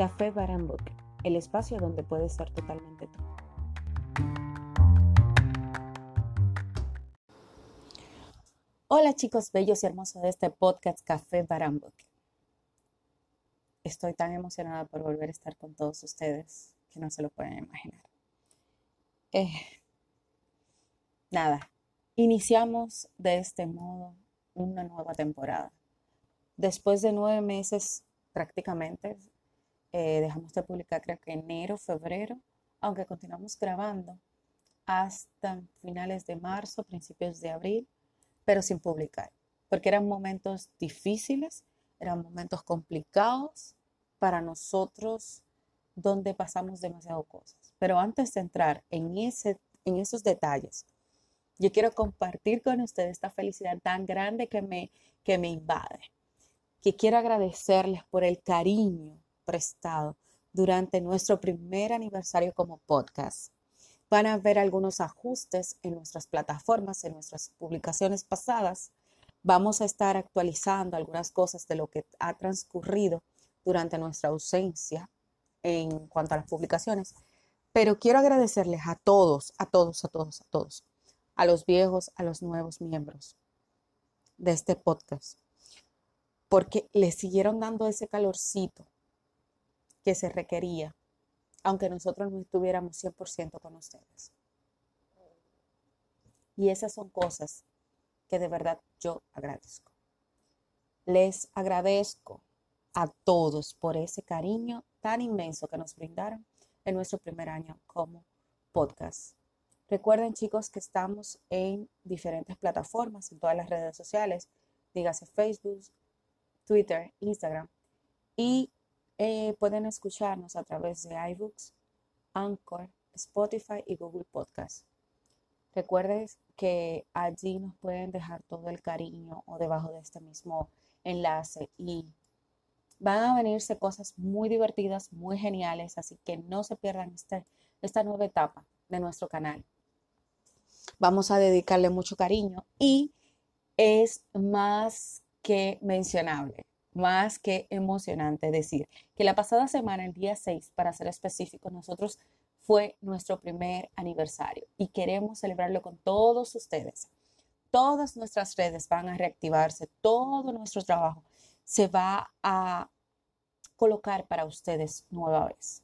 Café Book, el espacio donde puedes ser totalmente tú. Hola chicos bellos y hermosos de este podcast Café Book. Estoy tan emocionada por volver a estar con todos ustedes que no se lo pueden imaginar. Eh, nada, iniciamos de este modo una nueva temporada. Después de nueve meses prácticamente, eh, dejamos de publicar creo que enero, febrero, aunque continuamos grabando hasta finales de marzo, principios de abril, pero sin publicar, porque eran momentos difíciles, eran momentos complicados para nosotros donde pasamos demasiado cosas. Pero antes de entrar en, ese, en esos detalles, yo quiero compartir con ustedes esta felicidad tan grande que me, que me invade, que quiero agradecerles por el cariño prestado durante nuestro primer aniversario como podcast. Van a ver algunos ajustes en nuestras plataformas, en nuestras publicaciones pasadas. Vamos a estar actualizando algunas cosas de lo que ha transcurrido durante nuestra ausencia en cuanto a las publicaciones. Pero quiero agradecerles a todos, a todos, a todos, a todos a los viejos, a los nuevos miembros de este podcast, porque le siguieron dando ese calorcito que se requería, aunque nosotros no estuviéramos 100% con ustedes. Y esas son cosas que de verdad yo agradezco. Les agradezco a todos por ese cariño tan inmenso que nos brindaron en nuestro primer año como podcast. Recuerden chicos que estamos en diferentes plataformas, en todas las redes sociales, dígase Facebook, Twitter, Instagram, y eh, pueden escucharnos a través de iBooks, Anchor, Spotify y Google Podcast. Recuerden que allí nos pueden dejar todo el cariño o debajo de este mismo enlace y van a venirse cosas muy divertidas, muy geniales, así que no se pierdan este, esta nueva etapa de nuestro canal vamos a dedicarle mucho cariño y es más que mencionable, más que emocionante decir que la pasada semana, el día 6, para ser específico, nosotros fue nuestro primer aniversario y queremos celebrarlo con todos ustedes. Todas nuestras redes van a reactivarse, todo nuestro trabajo se va a colocar para ustedes nueva vez,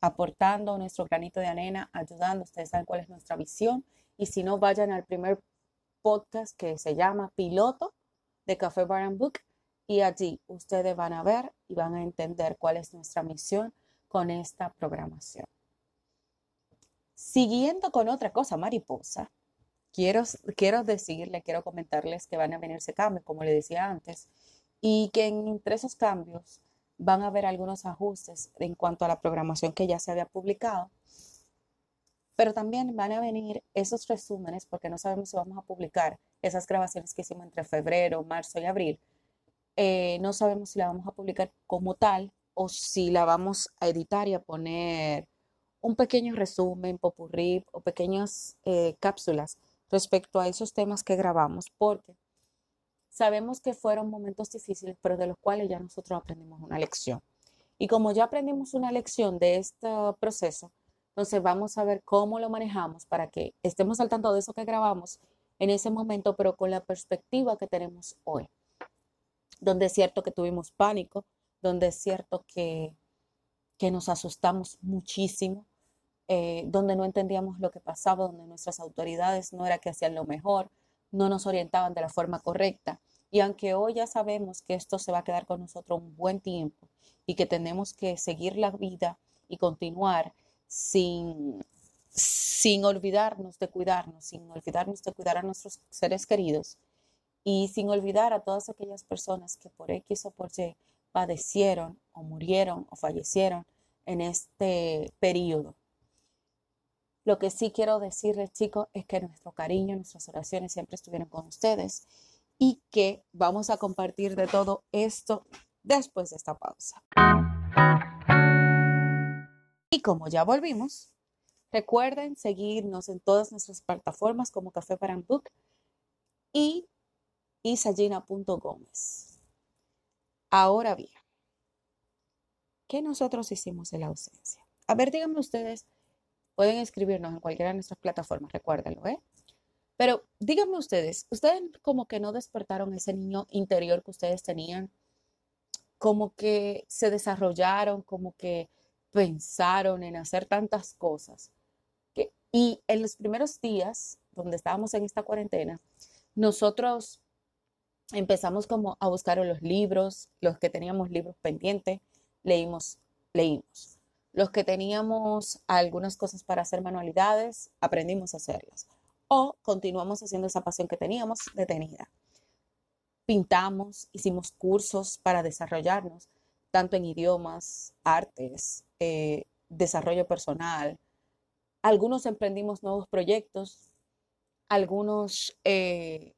aportando nuestro granito de arena, ayudando, ustedes saben cuál es nuestra visión y si no, vayan al primer podcast que se llama Piloto de Café Bar and Book y allí ustedes van a ver y van a entender cuál es nuestra misión con esta programación. Siguiendo con otra cosa, mariposa, quiero, quiero decirle, quiero comentarles que van a venirse cambios, como le decía antes, y que entre esos cambios van a haber algunos ajustes en cuanto a la programación que ya se había publicado pero también van a venir esos resúmenes, porque no sabemos si vamos a publicar esas grabaciones que hicimos entre febrero, marzo y abril. Eh, no sabemos si la vamos a publicar como tal o si la vamos a editar y a poner un pequeño resumen, popurrí o pequeñas eh, cápsulas respecto a esos temas que grabamos, porque sabemos que fueron momentos difíciles, pero de los cuales ya nosotros aprendimos una lección. Y como ya aprendimos una lección de este proceso, entonces vamos a ver cómo lo manejamos para que estemos al tanto de eso que grabamos en ese momento, pero con la perspectiva que tenemos hoy. Donde es cierto que tuvimos pánico, donde es cierto que, que nos asustamos muchísimo, eh, donde no entendíamos lo que pasaba, donde nuestras autoridades no era que hacían lo mejor, no nos orientaban de la forma correcta. Y aunque hoy ya sabemos que esto se va a quedar con nosotros un buen tiempo y que tenemos que seguir la vida y continuar, sin, sin olvidarnos de cuidarnos, sin olvidarnos de cuidar a nuestros seres queridos y sin olvidar a todas aquellas personas que por X o por Y padecieron o murieron o fallecieron en este periodo. Lo que sí quiero decirles, chicos, es que nuestro cariño, nuestras oraciones siempre estuvieron con ustedes y que vamos a compartir de todo esto después de esta pausa. Y como ya volvimos, recuerden seguirnos en todas nuestras plataformas como Café para Book y isagina.gómez. Ahora bien, ¿qué nosotros hicimos en la ausencia? A ver, díganme ustedes, pueden escribirnos en cualquiera de nuestras plataformas, recuérdenlo, ¿eh? Pero díganme ustedes, ustedes como que no despertaron ese niño interior que ustedes tenían, como que se desarrollaron, como que pensaron en hacer tantas cosas. y en los primeros días, donde estábamos en esta cuarentena, nosotros empezamos como a buscar los libros, los que teníamos libros pendientes, leímos, leímos. Los que teníamos algunas cosas para hacer manualidades, aprendimos a hacerlas. O continuamos haciendo esa pasión que teníamos detenida. Pintamos, hicimos cursos para desarrollarnos, tanto en idiomas, artes, eh, desarrollo personal. Algunos emprendimos nuevos proyectos, algunos eh,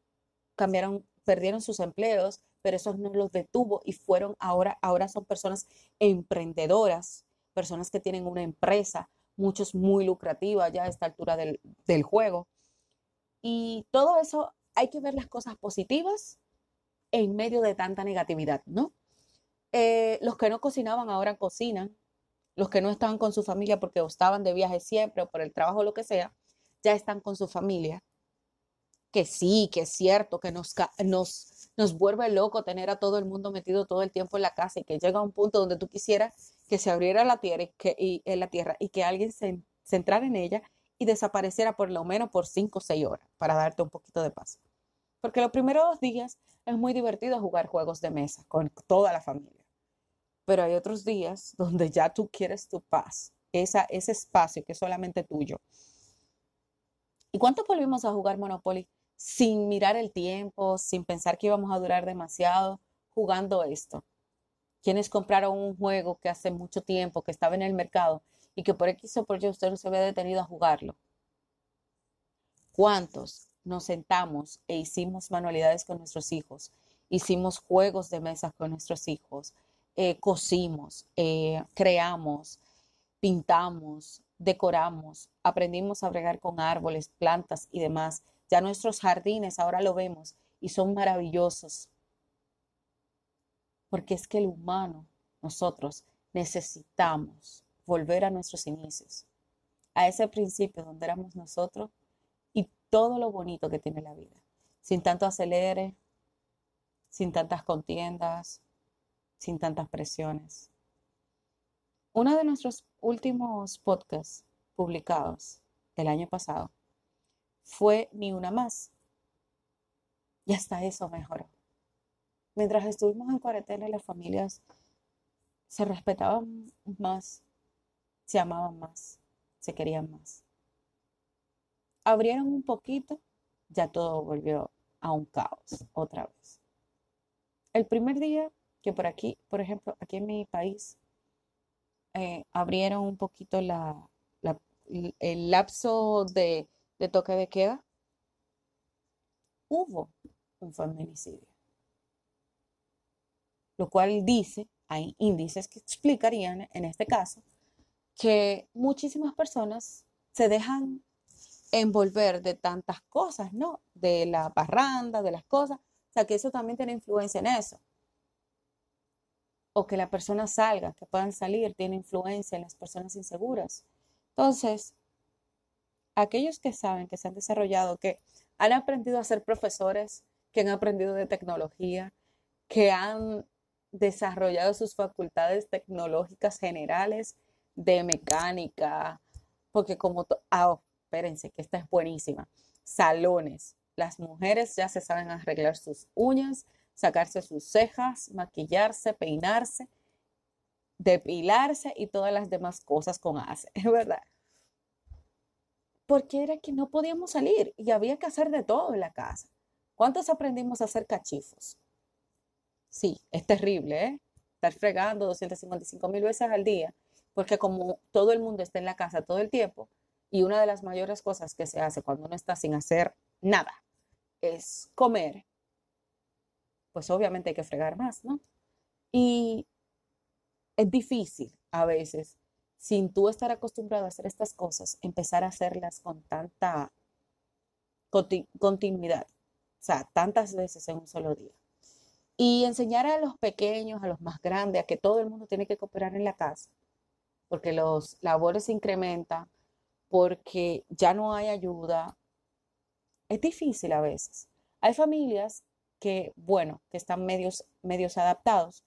cambiaron, perdieron sus empleos, pero eso no los detuvo y fueron ahora, ahora son personas emprendedoras, personas que tienen una empresa, muchos muy lucrativa ya a esta altura del, del juego. Y todo eso hay que ver las cosas positivas en medio de tanta negatividad, ¿no? Eh, los que no cocinaban ahora cocinan, los que no estaban con su familia porque estaban de viaje siempre o por el trabajo o lo que sea, ya están con su familia. Que sí, que es cierto, que nos, nos, nos vuelve loco tener a todo el mundo metido todo el tiempo en la casa y que llega a un punto donde tú quisieras que se abriera la tierra y que, y, en la tierra y que alguien se, se entrara en ella y desapareciera por lo menos por 5 o 6 horas para darte un poquito de paz. Porque los primeros dos días es muy divertido jugar juegos de mesa con toda la familia pero hay otros días donde ya tú quieres tu paz, esa, ese espacio que es solamente tuyo. ¿Y cuánto volvimos a jugar Monopoly sin mirar el tiempo, sin pensar que íbamos a durar demasiado jugando esto? Quienes compraron un juego que hace mucho tiempo, que estaba en el mercado y que por X o por Y usted no se había detenido a jugarlo. ¿Cuántos nos sentamos e hicimos manualidades con nuestros hijos? Hicimos juegos de mesa con nuestros hijos eh, cosimos, eh, creamos, pintamos, decoramos, aprendimos a bregar con árboles, plantas y demás. Ya nuestros jardines ahora lo vemos y son maravillosos. Porque es que el humano, nosotros, necesitamos volver a nuestros inicios, a ese principio donde éramos nosotros y todo lo bonito que tiene la vida, sin tanto acelere, sin tantas contiendas, sin tantas presiones. Uno de nuestros últimos podcasts publicados el año pasado fue Ni una más. Y hasta eso mejoró. Mientras estuvimos en cuarentena, las familias se respetaban más, se amaban más, se querían más. Abrieron un poquito, ya todo volvió a un caos otra vez. El primer día que por aquí, por ejemplo, aquí en mi país, eh, abrieron un poquito la, el lapso de, de toque de queda, hubo un feminicidio. Lo cual dice, hay índices que explicarían en este caso, que muchísimas personas se dejan envolver de tantas cosas, ¿no? De la parranda, de las cosas. O sea, que eso también tiene influencia en eso o que la persona salga, que puedan salir, tiene influencia en las personas inseguras. Entonces, aquellos que saben, que se han desarrollado, que han aprendido a ser profesores, que han aprendido de tecnología, que han desarrollado sus facultades tecnológicas generales de mecánica, porque como, ah, oh, espérense, que esta es buenísima, salones, las mujeres ya se saben arreglar sus uñas, sacarse sus cejas, maquillarse, peinarse, depilarse y todas las demás cosas con es verdad. Porque era que no podíamos salir y había que hacer de todo en la casa. ¿Cuántos aprendimos a hacer cachifos? Sí, es terrible, ¿eh? Estar fregando 255 mil veces al día, porque como todo el mundo está en la casa todo el tiempo, y una de las mayores cosas que se hace cuando uno está sin hacer nada es comer pues obviamente hay que fregar más, ¿no? Y es difícil a veces, sin tú estar acostumbrado a hacer estas cosas, empezar a hacerlas con tanta continuidad, o sea, tantas veces en un solo día. Y enseñar a los pequeños, a los más grandes, a que todo el mundo tiene que cooperar en la casa, porque los labores se incrementan, porque ya no hay ayuda. Es difícil a veces. Hay familias que, bueno, que están medios, medios adaptados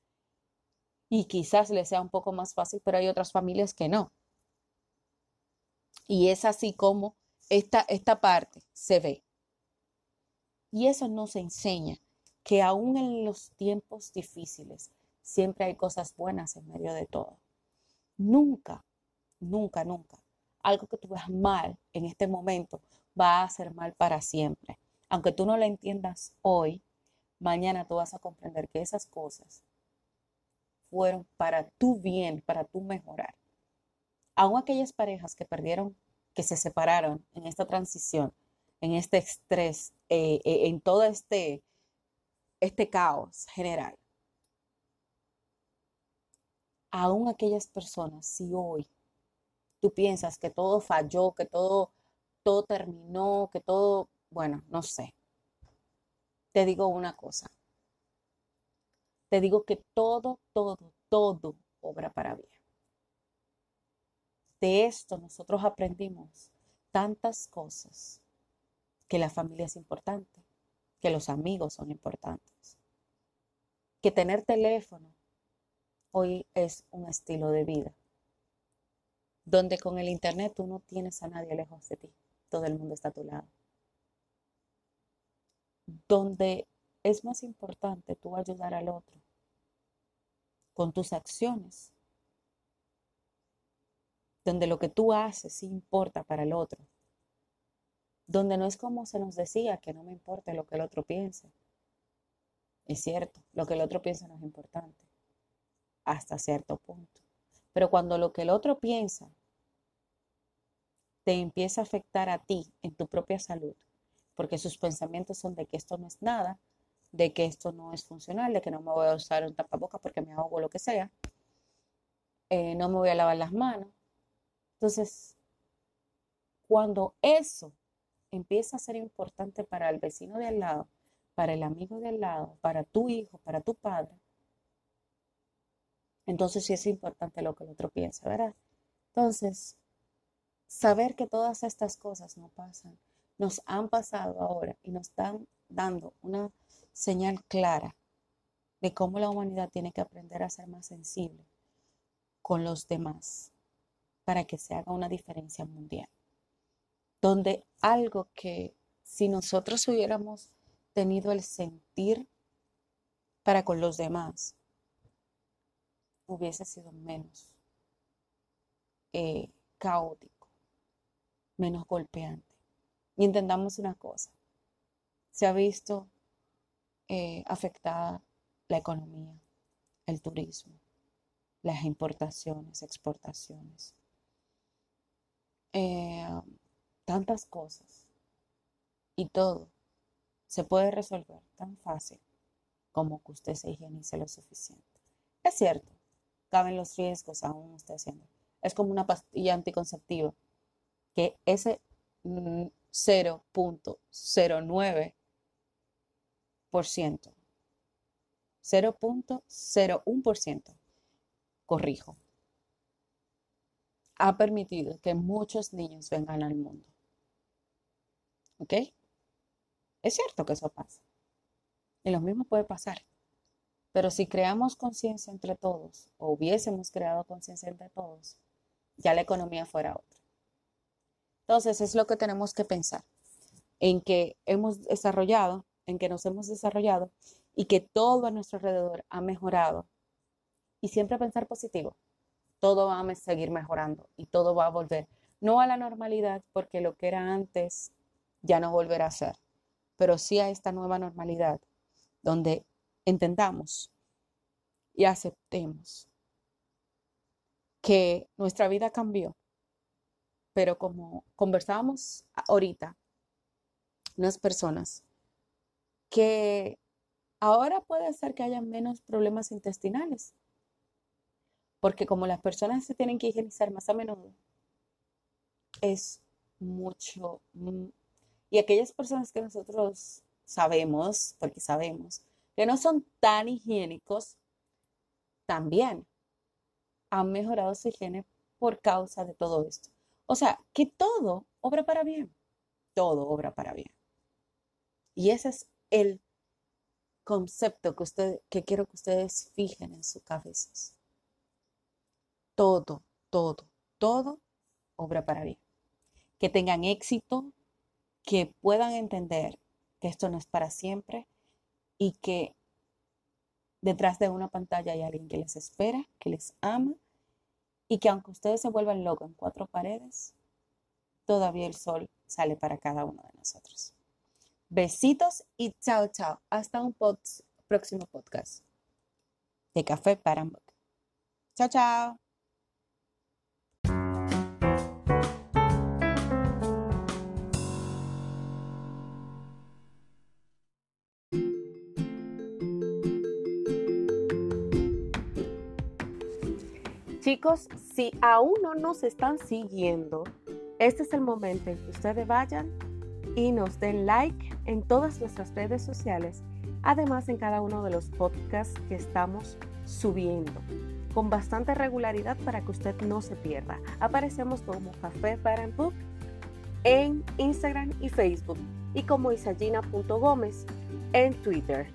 y quizás les sea un poco más fácil, pero hay otras familias que no. Y es así como esta, esta parte se ve. Y eso no se enseña, que aún en los tiempos difíciles siempre hay cosas buenas en medio de todo. Nunca, nunca, nunca. Algo que tú veas mal en este momento va a ser mal para siempre. Aunque tú no lo entiendas hoy, mañana tú vas a comprender que esas cosas fueron para tu bien, para tu mejorar. Aún aquellas parejas que perdieron, que se separaron en esta transición, en este estrés, eh, eh, en todo este, este caos general. Aún aquellas personas, si hoy tú piensas que todo falló, que todo, todo terminó, que todo, bueno, no sé, te digo una cosa. Te digo que todo, todo, todo obra para bien. De esto nosotros aprendimos tantas cosas, que la familia es importante, que los amigos son importantes, que tener teléfono hoy es un estilo de vida, donde con el Internet tú no tienes a nadie lejos de ti, todo el mundo está a tu lado donde es más importante tú ayudar al otro con tus acciones, donde lo que tú haces sí importa para el otro, donde no es como se nos decía que no me importa lo que el otro piense. Es cierto, lo que el otro piensa no es importante, hasta cierto punto. Pero cuando lo que el otro piensa te empieza a afectar a ti en tu propia salud, porque sus pensamientos son de que esto no es nada, de que esto no es funcional, de que no me voy a usar un tapaboca porque me ahogo lo que sea, eh, no me voy a lavar las manos. Entonces, cuando eso empieza a ser importante para el vecino de al lado, para el amigo de al lado, para tu hijo, para tu padre, entonces sí es importante lo que el otro piensa, ¿verdad? Entonces, saber que todas estas cosas no pasan nos han pasado ahora y nos están dando una señal clara de cómo la humanidad tiene que aprender a ser más sensible con los demás para que se haga una diferencia mundial. Donde algo que si nosotros hubiéramos tenido el sentir para con los demás, hubiese sido menos eh, caótico, menos golpeante. Y entendamos una cosa, se ha visto eh, afectada la economía, el turismo, las importaciones, exportaciones, eh, tantas cosas. Y todo se puede resolver tan fácil como que usted se higienice lo suficiente. Es cierto, caben los riesgos aún usted haciendo. Es como una pastilla anticonceptiva, que ese mm, 0.09%. 0.01%. Corrijo. Ha permitido que muchos niños vengan al mundo. ¿Ok? Es cierto que eso pasa. Y lo mismo puede pasar. Pero si creamos conciencia entre todos, o hubiésemos creado conciencia entre todos, ya la economía fuera otra. Entonces es lo que tenemos que pensar, en que hemos desarrollado, en que nos hemos desarrollado y que todo a nuestro alrededor ha mejorado. Y siempre pensar positivo. Todo va a seguir mejorando y todo va a volver, no a la normalidad, porque lo que era antes ya no volverá a ser, pero sí a esta nueva normalidad, donde entendamos y aceptemos que nuestra vida cambió pero como conversábamos ahorita, unas personas que ahora puede ser que haya menos problemas intestinales, porque como las personas se tienen que higienizar más a menudo, es mucho, mm, y aquellas personas que nosotros sabemos, porque sabemos, que no son tan higiénicos, también han mejorado su higiene por causa de todo esto. O sea, que todo obra para bien, todo obra para bien. Y ese es el concepto que, usted, que quiero que ustedes fijen en sus cabezas. Todo, todo, todo obra para bien. Que tengan éxito, que puedan entender que esto no es para siempre y que detrás de una pantalla hay alguien que les espera, que les ama y que aunque ustedes se vuelvan locos en cuatro paredes, todavía el sol sale para cada uno de nosotros. Besitos y chao, chao. Hasta un próximo podcast de Café para Chao, chao. Chicos, si aún no nos están siguiendo, este es el momento en que ustedes vayan y nos den like en todas nuestras redes sociales, además en cada uno de los podcasts que estamos subiendo con bastante regularidad para que usted no se pierda. Aparecemos como Café para Book en Instagram y Facebook y como isagina.gómez en Twitter.